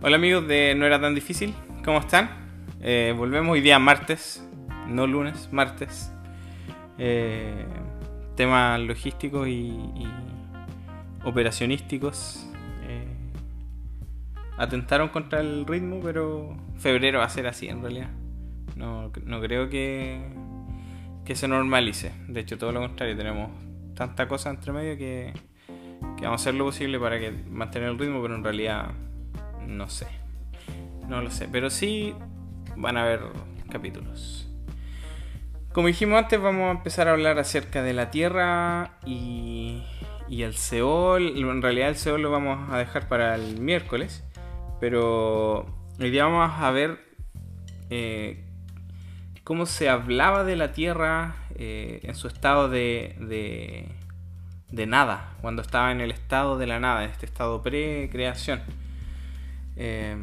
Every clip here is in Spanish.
Hola amigos de No era tan difícil, ¿cómo están? Eh, volvemos hoy día martes, no lunes, martes. Eh, temas logísticos y, y operacionísticos eh, atentaron contra el ritmo, pero febrero va a ser así en realidad. No, no creo que, que se normalice. De hecho, todo lo contrario, tenemos tanta cosa entre medio que, que vamos a hacer lo posible para que mantener el ritmo, pero en realidad no sé. No lo sé, pero sí van a haber capítulos. Como dijimos antes, vamos a empezar a hablar acerca de la Tierra y, y el Seol. En realidad el Seol lo vamos a dejar para el miércoles, pero hoy día vamos a ver eh, cómo se hablaba de la Tierra eh, en su estado de, de, de, nada, cuando estaba en el estado de la nada, en este estado pre-creación. Eh,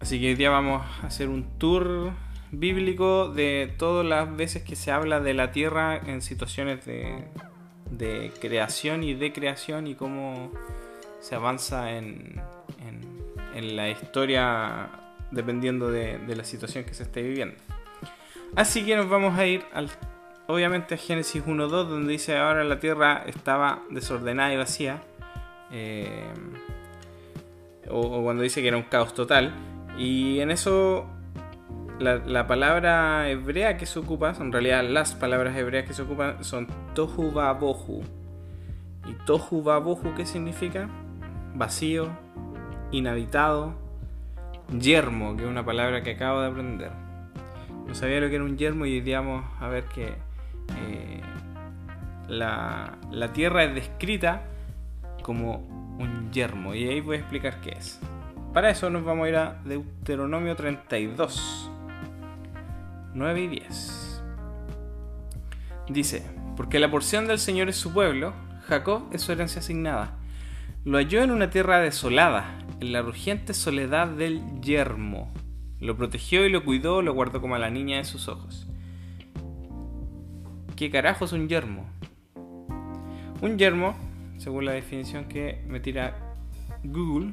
así que hoy día vamos a hacer un tour bíblico de todas las veces que se habla de la Tierra en situaciones de, creación y de creación y cómo se avanza en, la historia dependiendo de, la situación que se esté viviendo. Así que nos vamos a ir obviamente a Génesis 1.2 donde dice ahora la tierra estaba desordenada y vacía. Eh, o, cuando dice que era un caos total. Y en eso la, la, palabra hebrea que se ocupa, en realidad las palabras hebreas que se ocupan son tohu babohu. ¿Y tohu babohu qué significa? Vacío, inhabitado, yermo, que es una palabra que acabo de aprender. No sabía lo que era un yermo y digamos a ver que eh, la, la tierra es descrita como un yermo y ahí voy a explicar qué es. Para eso nos vamos a ir a Deuteronomio 32, 9 y 10. Dice, porque la porción del Señor es su pueblo, Jacob es su herencia asignada. Lo halló en una tierra desolada, en la rugiente soledad del yermo. Lo protegió y lo cuidó, lo guardó como a la niña de sus ojos. ¿Qué carajo es un yermo? Un yermo, según la definición que me tira Google,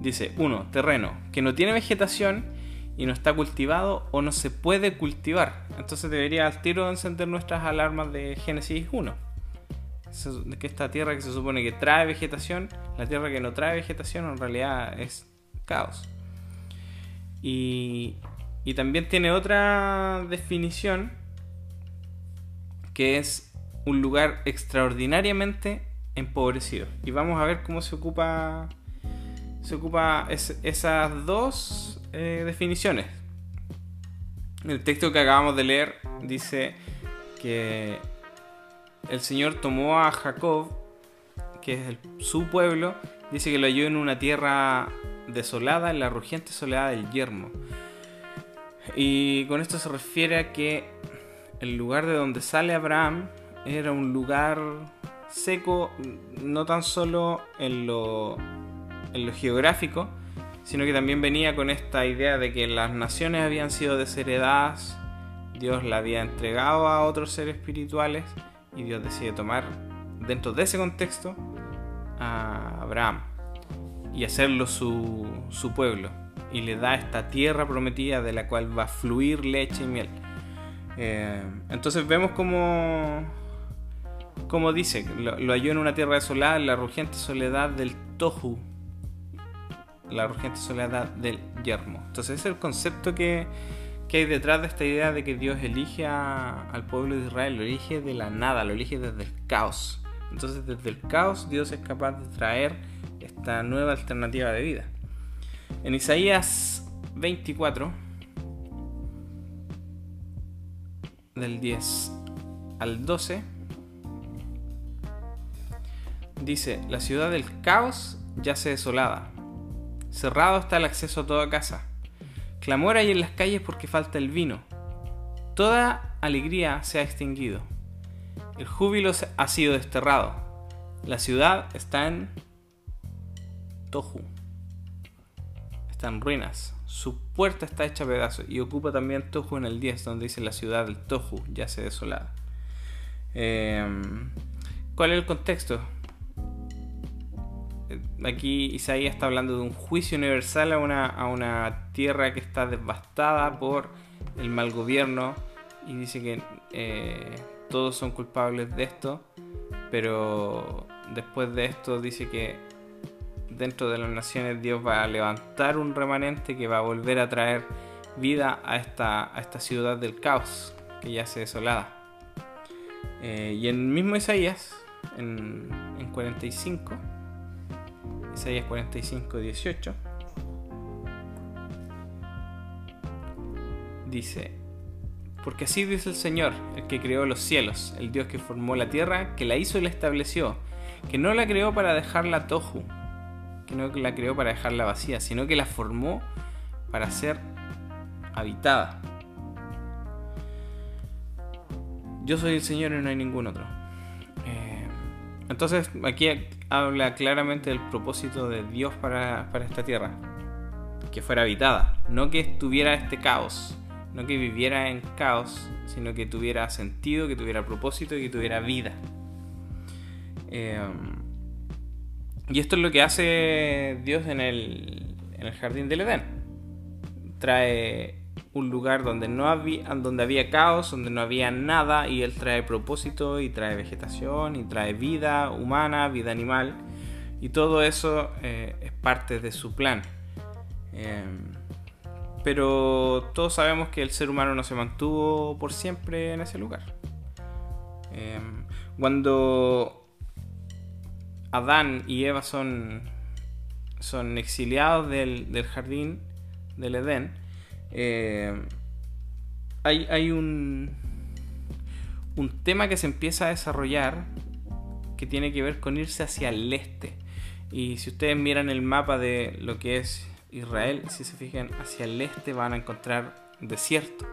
dice 1. Terreno que no tiene vegetación y no está cultivado o no se puede cultivar. Entonces debería al tiro encender nuestras alarmas de Génesis 1. Que esta tierra que se supone que trae vegetación, la tierra que no trae vegetación en realidad es caos. Y, y también tiene otra definición que es un lugar extraordinariamente Y vamos a ver cómo se ocupa se ocupa es, esas dos eh, definiciones. El texto que acabamos de leer dice que el Señor tomó a Jacob, que es su pueblo, dice que lo halló en una tierra desolada, en la rugiente soledad del yermo. Y con esto se refiere a que el lugar de donde sale Abraham era un lugar seco, no tan solo en lo, en lo geográfico, sino que también venía con esta idea de que las naciones habían sido desheredadas, Dios la había entregado a otros seres espirituales y Dios decide tomar dentro de ese contexto a Abraham y hacerlo su, su pueblo y le da esta tierra prometida de la cual va a fluir leche y miel. Eh, entonces vemos como, como dice, lo, halló en una tierra desolada, la rugiente soledad del Tohu, la rugiente soledad del yermo. Entonces es el concepto que, que hay detrás de esta idea de que Dios elige al pueblo de Israel, lo elige de la nada, lo elige desde el caos. Entonces desde el caos Dios es capaz de traer esta nueva alternativa de vida. En Isaías 24, del 10 al 12, dice, la ciudad del caos yace desolada, cerrado está el acceso a toda casa, clamor hay en las calles porque falta el vino, toda alegría se ha extinguido, el júbilo ha sido desterrado, la ciudad está en Tohu, está en ruinas. Su puerta está hecha a pedazos y ocupa también Tohu en el 10, donde dice la ciudad del Tohu, ya se desolada. Eh, ¿Cuál es el contexto? Aquí Isaías está hablando de un juicio universal a una, a una tierra que está devastada por el mal gobierno y dice que eh, todos son culpables de esto, pero después de esto dice que dentro de las naciones Dios va a levantar un remanente que va a volver a traer vida a esta, a esta ciudad del caos que ya se desolada. Eh, y en mismo Isaías, en, en 45, Isaías 45, 18, dice, porque así dice el Señor, el que creó los cielos, el Dios que formó la tierra, que la hizo y la estableció, que no la creó para dejarla toju, que no la creó para dejarla vacía, sino que la formó para ser habitada. Yo soy el Señor y no hay ningún otro. Eh, entonces aquí habla claramente del propósito de Dios para, para esta tierra. Que fuera habitada, no que estuviera este caos, no que viviera en caos, sino que tuviera sentido, que tuviera propósito y que tuviera vida. Eh, y esto es lo que hace Dios en el, en el jardín del Edén. Trae un lugar donde no había, donde había caos, donde no había nada, y él trae propósito, y trae vegetación, y trae vida humana, vida animal, y todo eso eh, es parte de su plan. Em, pero todos sabemos que el ser humano no se mantuvo por siempre en ese lugar. Em, cuando Adán y Eva son, son exiliados del, del jardín del Edén, eh, hay, hay un, un tema que se empieza a desarrollar que tiene que ver con irse hacia el este. Y si ustedes miran el mapa de lo que es Israel, si se fijan hacia el este van a encontrar desierto.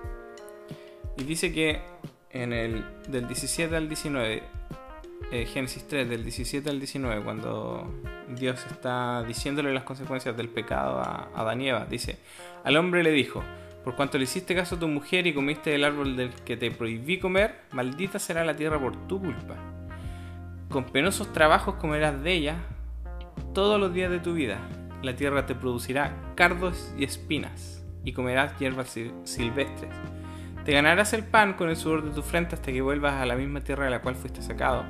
Y dice que en el del 17 al 19, eh, Génesis 3, del 17 al 19, cuando Dios está diciéndole las consecuencias del pecado a Adán y Eva, dice, al hombre le dijo, por cuanto le hiciste caso a tu mujer y comiste del árbol del que te prohibí comer, maldita será la tierra por tu culpa. Con penosos trabajos comerás de ella todos los días de tu vida. La tierra te producirá cardos y espinas, y comerás hierbas silvestres. Te ganarás el pan con el sudor de tu frente hasta que vuelvas a la misma tierra de la cual fuiste sacado,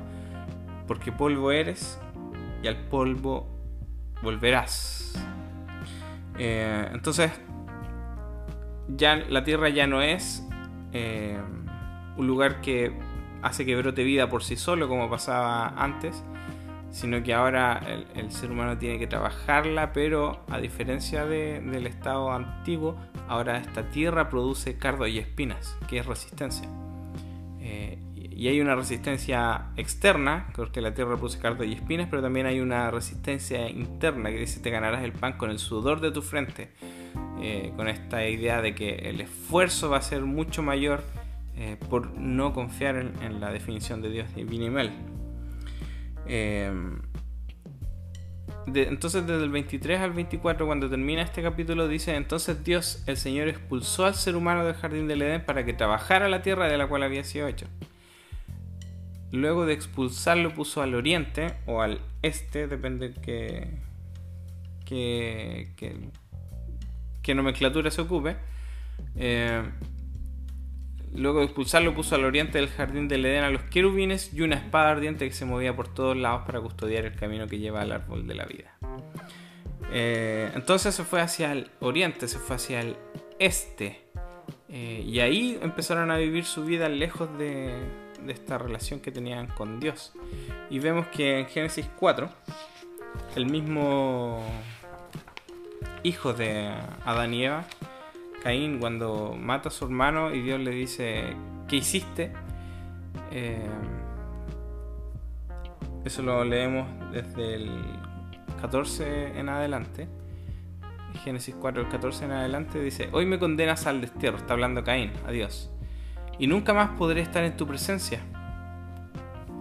porque polvo eres y al polvo volverás. Eh, entonces, ya la Tierra ya no es eh, un lugar que hace que brote vida por sí solo como pasaba antes, sino que ahora el, ser humano tiene que trabajarla, pero a diferencia del estado antiguo, ahora esta tierra produce cardo y espinas, que es resistencia. Eh, y hay una resistencia externa, porque la tierra produce cardo y espinas, pero también hay una resistencia interna que dice te ganarás el pan con el sudor de tu frente. Eh, con esta idea de que el esfuerzo va a ser mucho mayor eh, por no confiar en, la definición de Dios divino eh, entonces desde el 23 al 24 cuando termina este capítulo dice entonces Dios el Señor expulsó al ser humano del jardín del Edén para que trabajara la tierra de la cual había sido hecho. Luego de expulsarlo puso al oriente o al este, depende que, que, que nomenclatura se ocupe. Eh, luego de expulsarlo puso al oriente del jardín del Edén a los querubines y una espada ardiente que se movía por todos lados para custodiar el camino que lleva al árbol de la vida. Eh, entonces se fue hacia el oriente, se fue hacia el este. Eh, y ahí empezaron a vivir su vida lejos de, de, esta relación que tenían con Dios. Y vemos que en Génesis 4, el mismo hijos de Adán y Eva, Caín cuando mata a su hermano y Dios le dice, ¿qué hiciste? Eh, eso lo leemos desde el 14 en adelante. Génesis 4, el 14 en adelante dice, hoy me condenas al destierro, está hablando Caín, a Dios, y nunca más podré estar en tu presencia.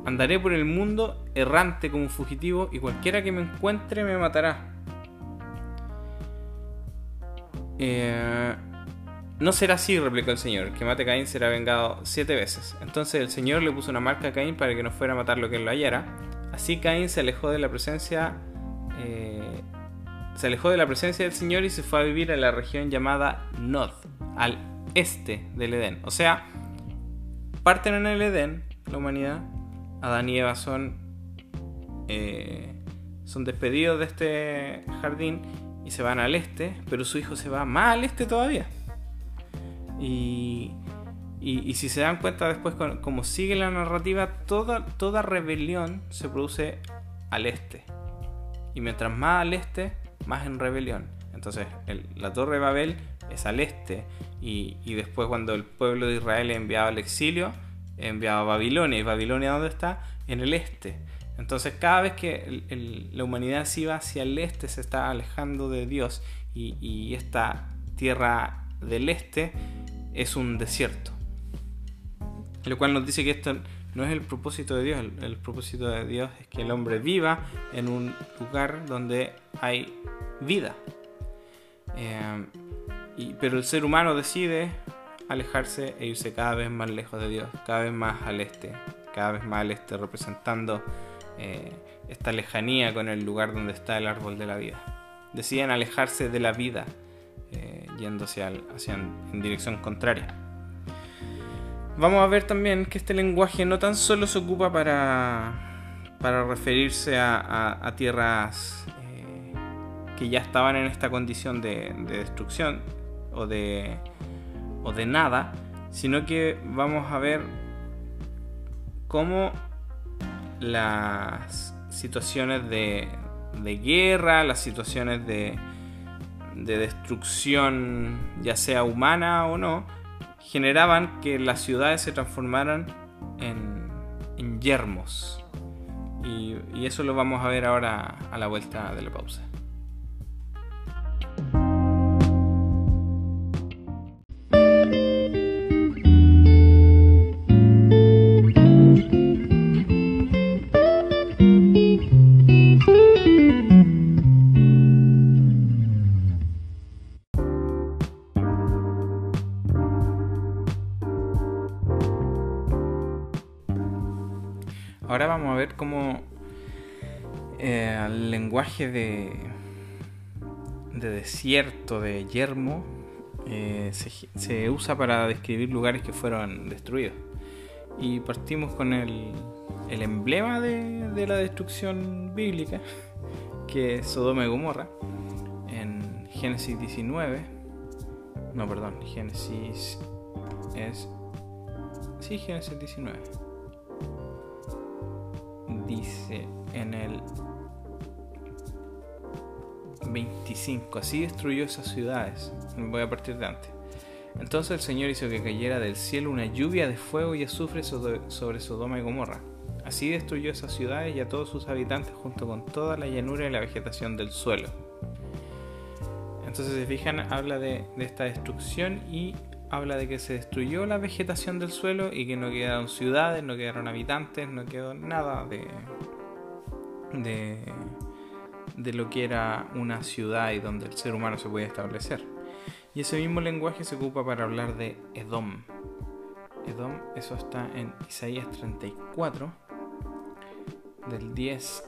Andaré por el mundo errante como un fugitivo y cualquiera que me encuentre me matará. Eh, no será así, replicó el Señor. Que mate a Caín será vengado siete veces. Entonces el Señor le puso una marca a Caín para que no fuera a matar lo que él lo hallara. Así Caín se alejó de la presencia eh, se alejó de la presencia del Señor y se fue a vivir a la región llamada Nod, al este del Edén. O sea, parten en el Edén, la humanidad, Adán y Eva son, eh, son despedidos de este jardín y se van al este, pero su hijo se va más al este todavía. Y, y, si se dan cuenta después, como sigue la narrativa, toda, toda rebelión se produce al este. Y mientras más al este, más en rebelión. Entonces, la torre de Babel es al este. Y, y, después, cuando el pueblo de Israel es enviado al exilio, es enviado a Babilonia. ¿Y Babilonia dónde está? En el este. Entonces, cada vez que la humanidad se iba hacia el este, se está alejando de Dios. Y, esta tierra del este es un desierto. Lo cual nos dice que esto no es el propósito de Dios. El, propósito de Dios es que el hombre viva en un lugar donde hay vida. Eh, pero el ser humano decide alejarse e irse cada vez más lejos de Dios, cada vez más al este, cada vez más al este, representando eh, esta lejanía con el lugar donde está el árbol de la vida. Deciden alejarse de la vida, eh, yéndose hacia, en dirección contraria. Vamos a ver también que este lenguaje no tan solo se ocupa para, para referirse a, tierras eh, que ya estaban en esta condición de, destrucción o de, o de nada, sino que vamos a ver cómo las situaciones de, de guerra, las situaciones de, de destrucción, ya sea humana o no, generaban que las ciudades se transformaran en, en yermos. Y, y eso lo vamos a ver ahora a la vuelta de la pausa. De desierto, de yermo, eh, se, usa para describir lugares que fueron destruidos. Y partimos con el, el emblema de, de, la destrucción bíblica, que es Sodoma y Gomorra, en Génesis 19. No, perdón, Génesis es... Sí, Génesis 19 dice en el 25, así destruyó esas ciudades. Voy a partir de antes. Entonces el Señor hizo que cayera del cielo una lluvia de fuego y azufre sobre Sodoma y Gomorra. Así destruyó esas ciudades y a todos sus habitantes junto con toda la llanura y la vegetación del suelo. Entonces, se fijan, habla de, de esta destrucción y habla de que se destruyó la vegetación del suelo y que no quedaron ciudades, no quedaron habitantes, no quedó nada de, de, de lo que era una ciudad y donde el ser humano se podía establecer. Y ese mismo lenguaje se ocupa para hablar de Edom. Edom, eso está en Isaías 34, del 10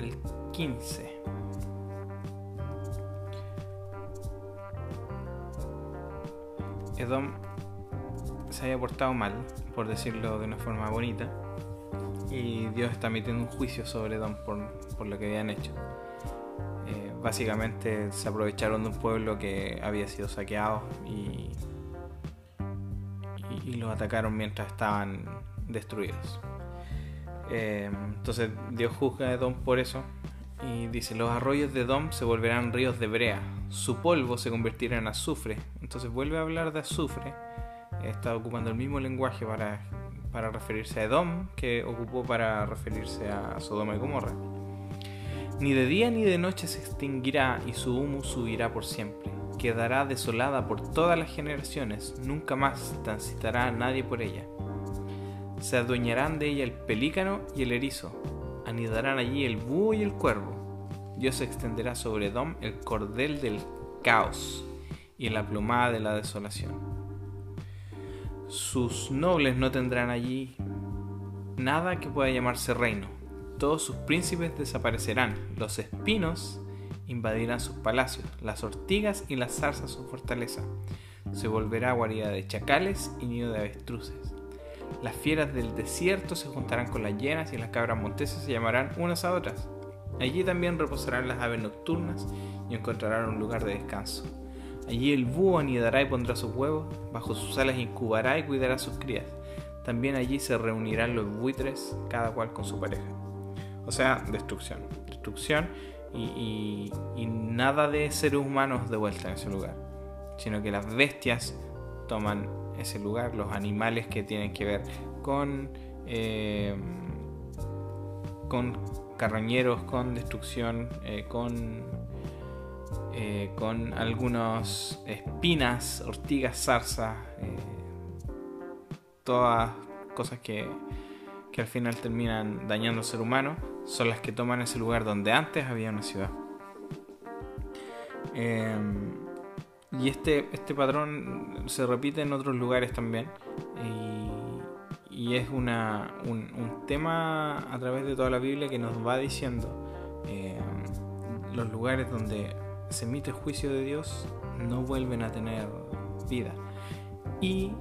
al 15. Edom se haya portado mal, por decirlo de una forma bonita, y Dios está metiendo un juicio sobre Edom por, lo que habían hecho. Básicamente se aprovecharon de un pueblo que había sido saqueado y, y, los atacaron mientras estaban destruidos. Eh, entonces Dios juzga a Edom por eso y dice, los arroyos de Edom se volverán ríos de brea, su polvo se convertirá en azufre. Entonces vuelve a hablar de azufre. Está ocupando el mismo lenguaje para, para referirse a Edom que ocupó para referirse a Sodoma y Gomorra. Ni de día ni de noche se extinguirá y su humo subirá por siempre. Quedará desolada por todas las generaciones, nunca más transitará nadie por ella. Se adueñarán de ella el pelícano y el erizo, anidarán allí el búho y el cuervo Dios extenderá sobre Edom el cordel del caos y la plumada de la desolación. Sus nobles no tendrán allí nada que pueda llamarse reino. Todos sus príncipes desaparecerán, los espinos invadirán sus palacios, las ortigas y las zarzas su fortaleza. Se volverá guarida de chacales y nido de avestruces. Las fieras del desierto se juntarán con las hienas y las cabras monteses se llamarán unas a otras. Allí también reposarán las aves nocturnas y encontrarán un lugar de descanso. Allí el búho anidará y pondrá sus huevos, bajo sus alas incubará y cuidará sus crías. También allí se reunirán los buitres, cada cual con su pareja. O sea, destrucción. Destrucción y, nada de seres humanos de vuelta en ese lugar, sino que las bestias toman ese lugar, los animales que tienen que ver con, eh, con carroñeros, con destrucción, eh, con, eh, con algunas espinas, ortigas, zarza, todas cosas que, que al final terminan dañando al ser humano son las que toman ese lugar donde antes había una ciudad. Em, y este, este patrón se repite en otros lugares también. Y, es una, un, tema a través de toda la Biblia que nos va diciendo em, los lugares donde se emite el juicio de Dios no vuelven a tener vida. Y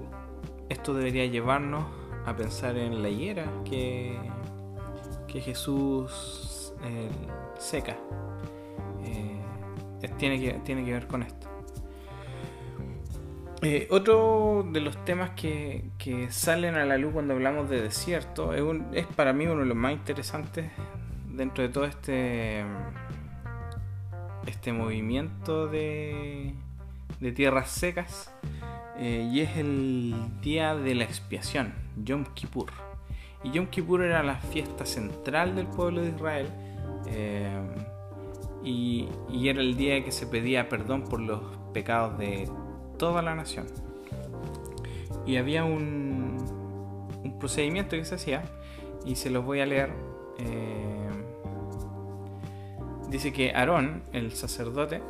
esto debería llevarnos a pensar en la higuera que que Jesús eh, seca. Eh, tiene, que, tiene que ver con esto. Eh, otro de los temas que, salen a la luz cuando hablamos de desierto es, para mí uno de los más interesantes dentro de todo este, este movimiento de, de tierras secas y es el día de la expiación, Yom Kippur. Y Yom Kippur era la fiesta central del pueblo de Israel. Eh, y, era el día que se pedía perdón por los pecados de toda la nación. Y había un, un procedimiento que se hacía, y se los voy a leer. Eh, dice que Aarón, el sacerdote,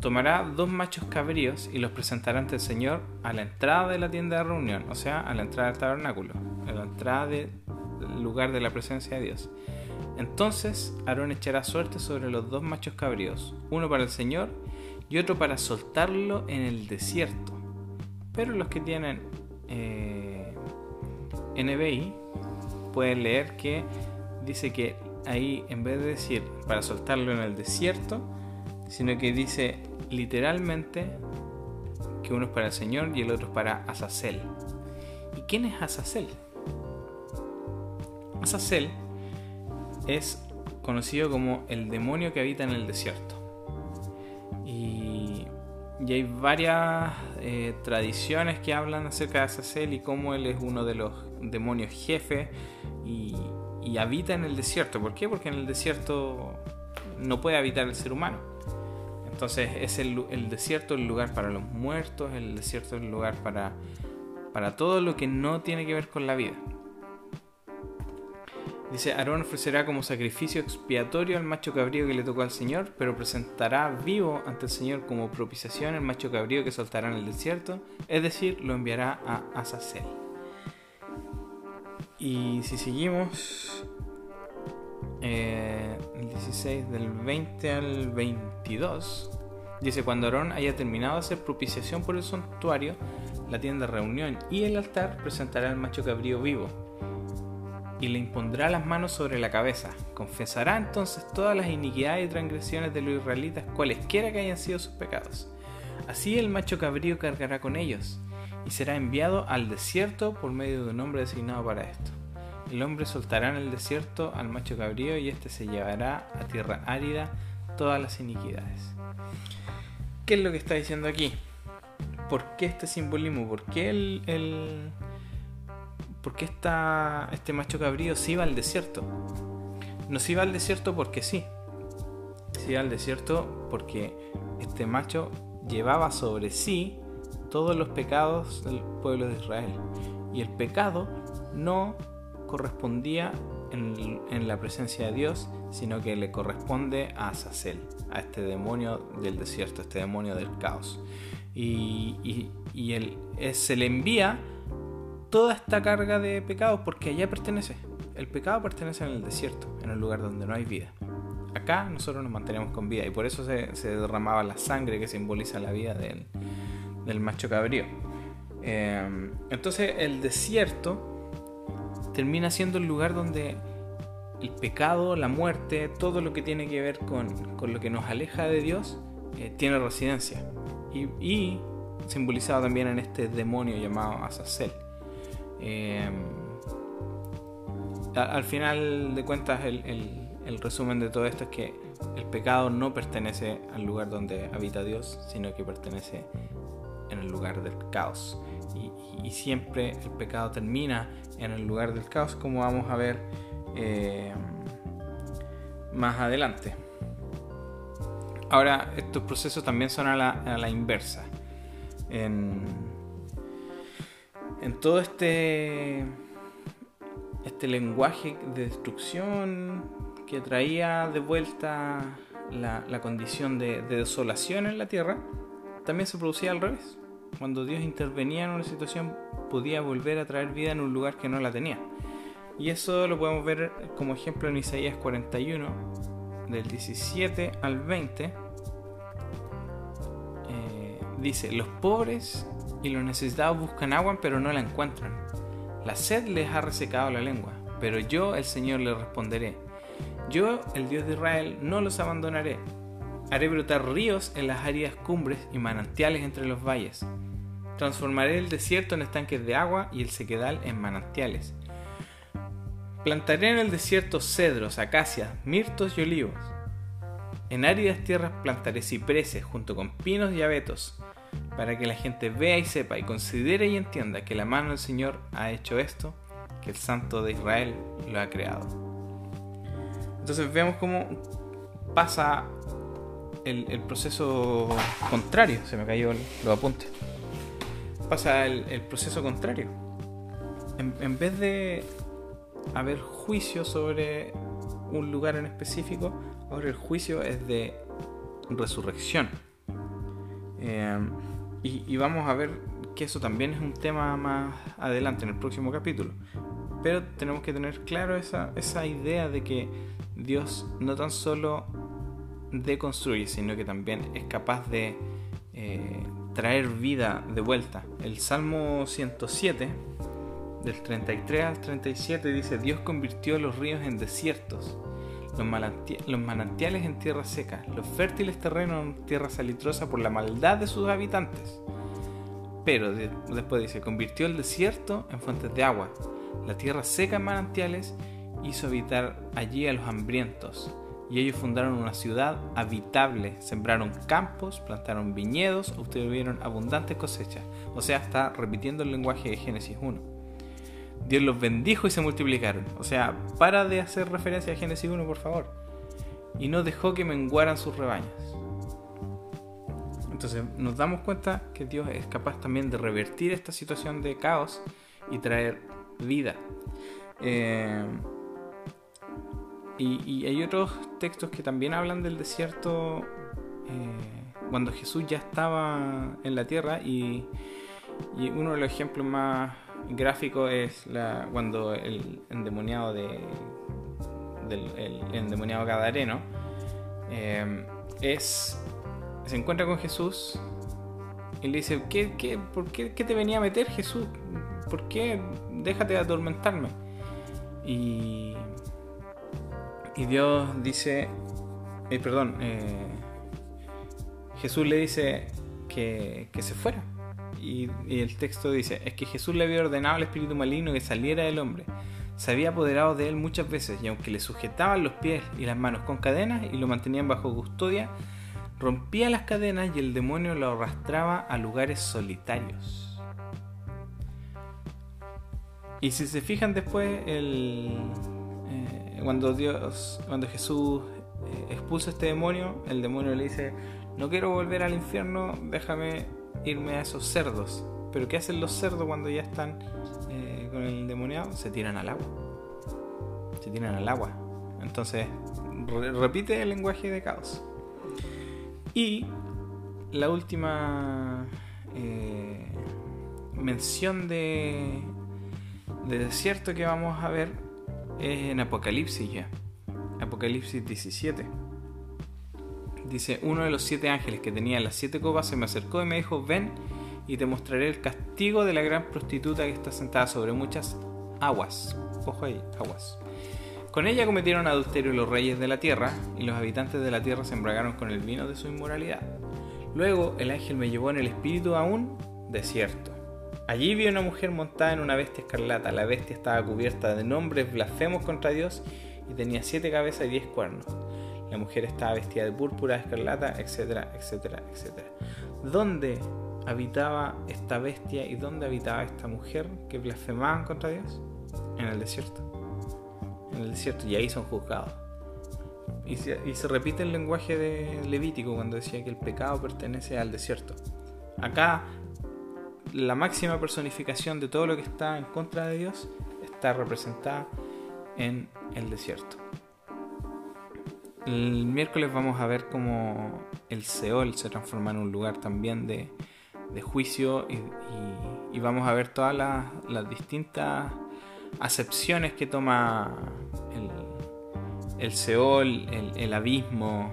tomará dos machos cabríos y los presentará ante el Señor a la entrada de la tienda de reunión, o sea, a la entrada del tabernáculo, a la entrada del lugar de la presencia de Dios. Entonces Aarón echará suerte sobre los dos machos cabríos, uno para el Señor y otro para soltarlo en el desierto. Pero los que tienen eh, NBI pueden leer que dice que ahí en vez de decir para soltarlo en el desierto, sino que dice literalmente que uno es para el Señor y el otro es para Azazel. ¿Y quién es Azazel? Azazel es conocido como el demonio que habita en el desierto. Y, hay varias eh, tradiciones que hablan acerca de Azazel y cómo él es uno de los demonios jefe y, y habita en el desierto. ¿Por qué? Porque en el desierto no puede habitar el ser humano entonces es el, desierto el lugar para los muertos, el desierto el lugar para, para todo lo que no tiene que ver con la vida. Dice, Aarón ofrecerá como sacrificio expiatorio al macho cabrío que le tocó al Señor, pero presentará vivo ante el Señor como propiciación el macho cabrío que soltará en el desierto, es decir, lo enviará a Azazel. Y si seguimos, eh, el 16 del 20 al 22, dice, cuando Aarón haya terminado de hacer propiciación por el santuario, la tienda de reunión y el altar, presentará al macho cabrío vivo y le impondrá las manos sobre la cabeza. Confesará entonces todas las iniquidades y transgresiones de los israelitas, cualesquiera que hayan sido sus pecados. Así el macho cabrío cargará con ellos y será enviado al desierto por medio de un hombre designado para esto. El hombre soltará en el desierto al macho cabrío y éste se llevará a tierra árida todas las iniquidades. ¿Qué es lo que está diciendo aquí? ¿Por qué este simbolismo? ¿Por qué el, ¿por qué este macho cabrío se iba al desierto? No se iba al desierto porque sí. Se iba al desierto porque este macho llevaba sobre sí todos los pecados del pueblo de Israel. Y el pecado no correspondía en, la presencia de Dios, sino que le corresponde a Azazel, a este demonio del desierto, este demonio del caos. Y, y, él, se le envía toda esta carga de pecados porque allá pertenece. el pecado pertenece en el desierto, en el lugar donde no hay vida. Acá nosotros nos mantenemos con vida y por eso se, derramaba la sangre que simboliza la vida del, del macho cabrío. Eh, entonces el desierto termina siendo el lugar donde el pecado, la muerte, todo lo que tiene que ver con, lo que nos aleja de Dios, eh, tiene residencia. Y, simbolizado también en este demonio llamado Azazel. Eh, al final de cuentas, el, resumen de todo esto es que el pecado no pertenece al lugar donde habita Dios, sino que pertenece en el lugar del caos. Y, siempre el pecado termina en el lugar del caos, como vamos a ver eh, más adelante. Ahora, estos procesos también son a la, inversa. En, todo este, este lenguaje de destrucción que traía de vuelta la, condición de, desolación en la tierra, también se producía al revés. Cuando Dios intervenía en una situación, podía volver a traer vida en un lugar que no la tenía. Y eso lo podemos ver como ejemplo en Isaías 41, del 17 al 20. Eh, dice, los pobres y los necesitados buscan agua pero no la encuentran. La sed les ha resecado la lengua, pero yo, el Señor, les responderé. Yo, el Dios de Israel, no los abandonaré. Haré brotar ríos en las áridas cumbres y manantiales entre los valles. Transformaré el desierto en estanques de agua y el sequedal en manantiales Plantaré en el desierto cedros, acacias, mirtos y olivos. En áridas tierras plantaré cipreses junto con pinos y abetos, para que la gente vea y sepa y considere y entienda que la mano del Señor ha hecho esto, que el Santo de Israel lo ha creado. Entonces vemos cómo pasa el, proceso contrario, se me cayó lo apunte. Pasa el, proceso contrario. en vez de haber juicio sobre un lugar en específico, ahora el juicio es de resurrección. Eh, y, vamos a ver que eso también es un tema más adelante en el próximo capítulo. Pero tenemos que tener claro esa, esa idea de que Dios no tan solo deconstruye, sino que también es capaz de eh, traer vida de vuelta. El Salmo 107 del 33 al 37 dice, Dios convirtió los ríos en desiertos, los, manantiales en tierra seca, los fértiles terrenos en tierra salitrosa por la maldad de sus habitantes. Pero después dice, convirtió el desierto en fuentes de agua, la tierra seca en manantiales, hizo habitar allí a los hambrientos. Y ellos fundaron una ciudad habitable, sembraron campos, plantaron viñedos, obtuvieron abundantes cosechas. O sea, está repitiendo el lenguaje de Génesis 1. Dios los bendijo y se multiplicaron. O sea, para de hacer referencia a Génesis 1, por favor. Y no dejó que menguaran sus rebaños. Entonces nos damos cuenta que Dios es capaz también de revertir esta situación de caos y traer vida. Eh, y, hay otros textos que también hablan del desierto eh, cuando Jesús ya estaba en la tierra y, uno de los ejemplos más gráfico es la, cuando el endemoniado de del el endemoniado gadareno eh, es se encuentra con Jesús y le dice ¿qué, qué, por qué, qué, te venía a meter Jesús? ¿por qué déjate de atormentarme? y y Dios dice eh, perdón eh, Jesús le dice que, que se fuera y, el texto dice, es que Jesús le había ordenado al espíritu maligno que saliera del hombre. Se había apoderado de él muchas veces y aunque le sujetaban los pies y las manos con cadenas y lo mantenían bajo custodia, rompía las cadenas y el demonio lo arrastraba a lugares solitarios. Y si se fijan después, el, cuando Dios, cuando Jesús eh, expulsa a este demonio, el demonio le dice, no quiero volver al infierno, déjame irme a esos cerdos. Pero ¿qué hacen los cerdos cuando ya están eh, con el endemoniado? Se tiran al agua. Se tiran al agua. Entonces, repite el lenguaje de caos. Y la última eh, mención de, de desierto que vamos a ver es en Apocalipsis ya. Apocalipsis 17. Dice, uno de los siete ángeles que tenía las siete copas se me acercó y me dijo, ven y te mostraré el castigo de la gran prostituta que está sentada sobre muchas aguas. Ojo ahí, aguas. Con ella cometieron adulterio los reyes de la tierra, y los habitantes de la tierra se embragaron con el vino de su inmoralidad. Luego el ángel me llevó en el espíritu a un desierto. Allí vi una mujer montada en una bestia escarlata. La bestia estaba cubierta de nombres blasfemos contra Dios y tenía siete cabezas y diez cuernos. La mujer estaba vestida de púrpura, escarlata, etcétera, etcétera, etcétera. ¿Dónde habitaba esta bestia y dónde habitaba esta mujer que blasfemaban contra Dios? En el desierto. En el desierto, y ahí son juzgados. Y se, y se repite el lenguaje de Levítico cuando decía que el pecado pertenece al desierto. Acá, la máxima personificación de todo lo que está en contra de Dios está representada en el desierto. El miércoles vamos a ver cómo el Seol se transforma en un lugar también de, de juicio y, vamos a ver todas las, distintas acepciones que toma el, Seol, el, el abismo,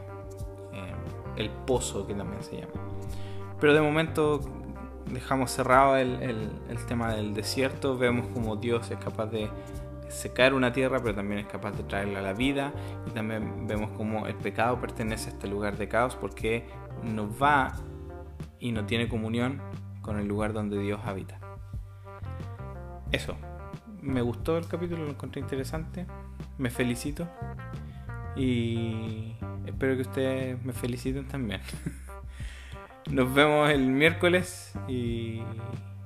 eh, el pozo que también se llama. Pero de momento dejamos cerrado el, el- tema del desierto, vemos como Dios es capaz de secar una tierra, pero también es capaz de traerla a la vida. Y también vemos como el pecado pertenece a este lugar de caos porque no va y no tiene comunión con el lugar donde Dios habita. Eso. Me gustó el capítulo, lo encontré interesante. Me felicito. Y espero que ustedes me feliciten también. Nos vemos el miércoles y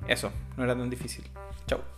eso, no era tan difícil. Chao.